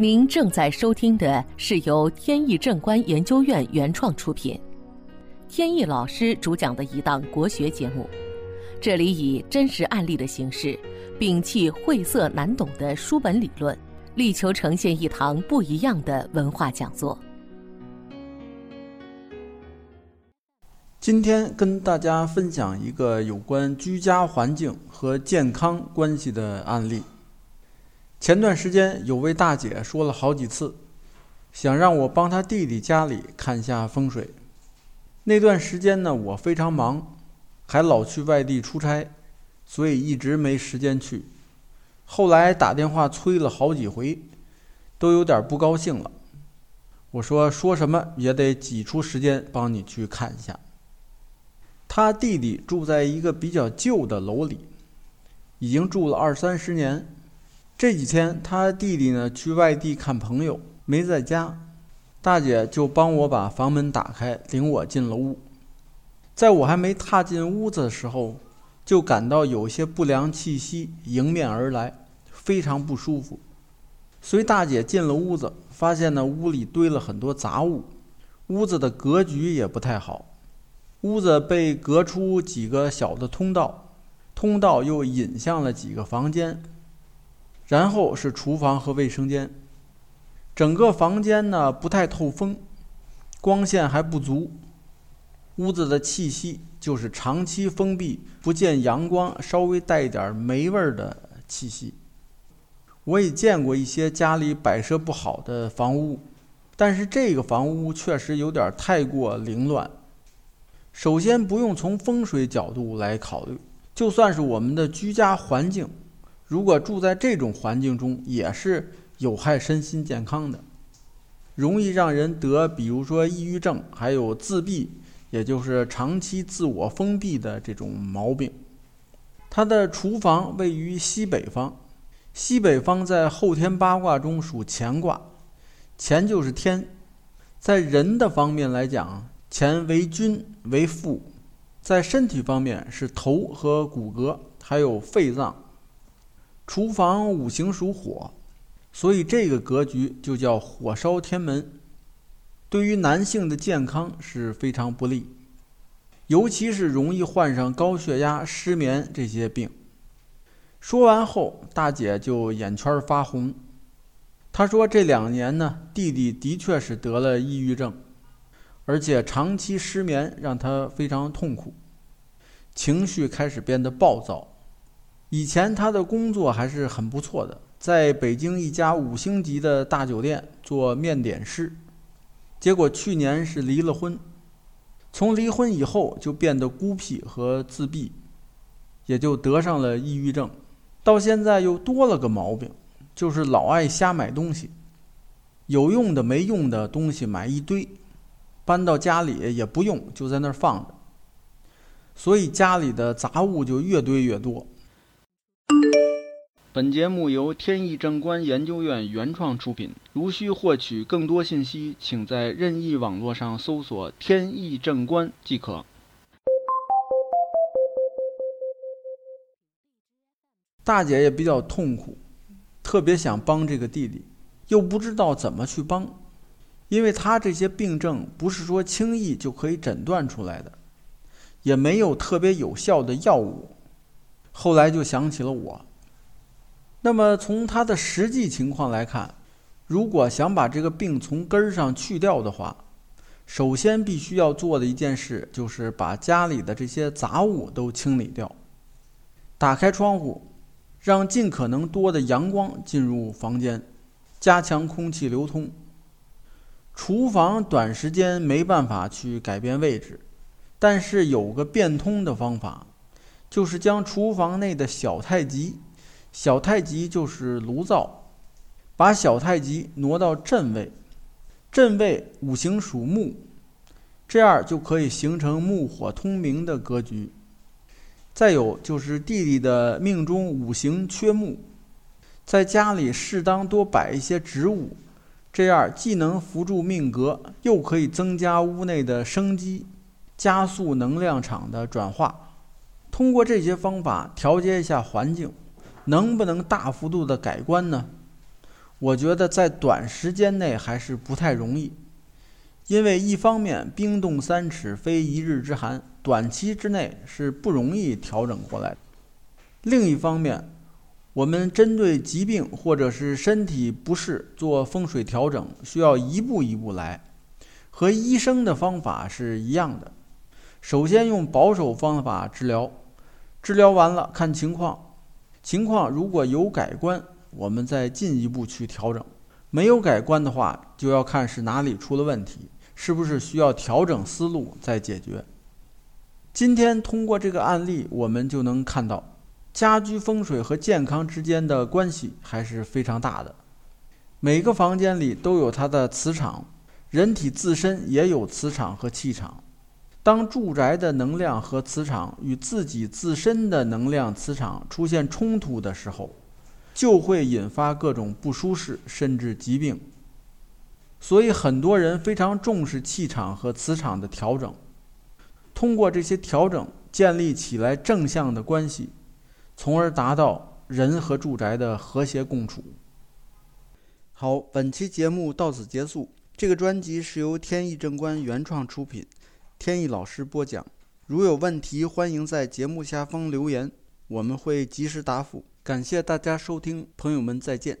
您正在收听的是由天意正观研究院原创出品，天意老师主讲的一档国学节目。这里以真实案例的形式，摒弃晦涩难懂的书本理论，力求呈现一堂不一样的文化讲座。今天跟大家分享一个有关居家环境和健康关系的案例。前段时间有位大姐说了好几次，想让我帮她弟弟家里看下风水。那段时间呢，我非常忙，还老去外地出差，所以一直没时间去。后来打电话催了好几回，都有点不高兴了。我说说什么也得挤出时间帮你去看一下。他弟弟住在一个比较旧的楼里，已经住了二三十年。这几天他弟弟呢去外地看朋友，没在家，大姐就帮我把房门打开，领我进了屋。在我还没踏进屋子的时候，就感到有些不良气息迎面而来，非常不舒服。随大姐进了屋子，发现呢屋里堆了很多杂物，屋子的格局也不太好，屋子被隔出几个小的通道，通道又引向了几个房间。然后是厨房和卫生间，整个房间呢不太透风，光线还不足，屋子的气息就是长期封闭、不见阳光、稍微带一点霉味儿的气息。我也见过一些家里摆设不好的房屋，但是这个房屋确实有点太过凌乱。首先不用从风水角度来考虑，就算是我们的居家环境。如果住在这种环境中，也是有害身心健康的，容易让人得，比如说抑郁症，还有自闭，也就是长期自我封闭的这种毛病。他的厨房位于西北方，西北方在后天八卦中属乾卦，乾就是天，在人的方面来讲，乾为君为父，在身体方面是头和骨骼，还有肺脏。厨房五行属火，所以这个格局就叫火烧天门，对于男性的健康是非常不利，尤其是容易患上高血压、失眠这些病。说完后，大姐就眼圈发红。她说：“这两年呢，弟弟的确是得了抑郁症，而且长期失眠让他非常痛苦，情绪开始变得暴躁。”以前他的工作还是很不错的，在北京一家五星级的大酒店做面点师。结果去年是离了婚，从离婚以后就变得孤僻和自闭，也就得上了抑郁症。到现在又多了个毛病，就是老爱瞎买东西，有用的没用的东西买一堆，搬到家里也不用，就在那儿放着，所以家里的杂物就越堆越多。本节目由天意正观研究院原创出品。如需获取更多信息，请在任意网络上搜索“天意正观”即可。大姐也比较痛苦，特别想帮这个弟弟，又不知道怎么去帮，因为他这些病症不是说轻易就可以诊断出来的，也没有特别有效的药物。后来就想起了我。那么从他的实际情况来看，如果想把这个病从根儿上去掉的话，首先必须要做的一件事就是把家里的这些杂物都清理掉，打开窗户，让尽可能多的阳光进入房间，加强空气流通。厨房短时间没办法去改变位置，但是有个变通的方法，就是将厨房内的小太极。小太极就是炉灶，把小太极挪到正位，正位五行属木，这样就可以形成木火通明的格局。再有就是弟弟的命中五行缺木，在家里适当多摆一些植物，这样既能扶助命格，又可以增加屋内的生机，加速能量场的转化。通过这些方法调节一下环境。能不能大幅度的改观呢？我觉得在短时间内还是不太容易，因为一方面冰冻三尺非一日之寒，短期之内是不容易调整过来；另一方面，我们针对疾病或者是身体不适做风水调整，需要一步一步来，和医生的方法是一样的。首先用保守方法治疗，治疗完了看情况，情况如果有改观。我们再进一步去调整，没有改观的话，就要看是哪里出了问题，是不是需要调整思路再解决。今天通过这个案例，我们就能看到，家居风水和健康之间的关系还是非常大的。每个房间里都有它的磁场，人体自身也有磁场和气场。当住宅的能量和磁场与自己自身的能量磁场出现冲突的时候，就会引发各种不舒适，甚至疾病。所以很多人非常重视气场和磁场的调整，通过这些调整建立起来正向的关系，从而达到人和住宅的和谐共处。好，本期节目到此结束。这个专辑是由天意正观原创出品，天意老师播讲。如有问题，欢迎在节目下方留言，我们会及时答复。感谢大家收听，朋友们再见。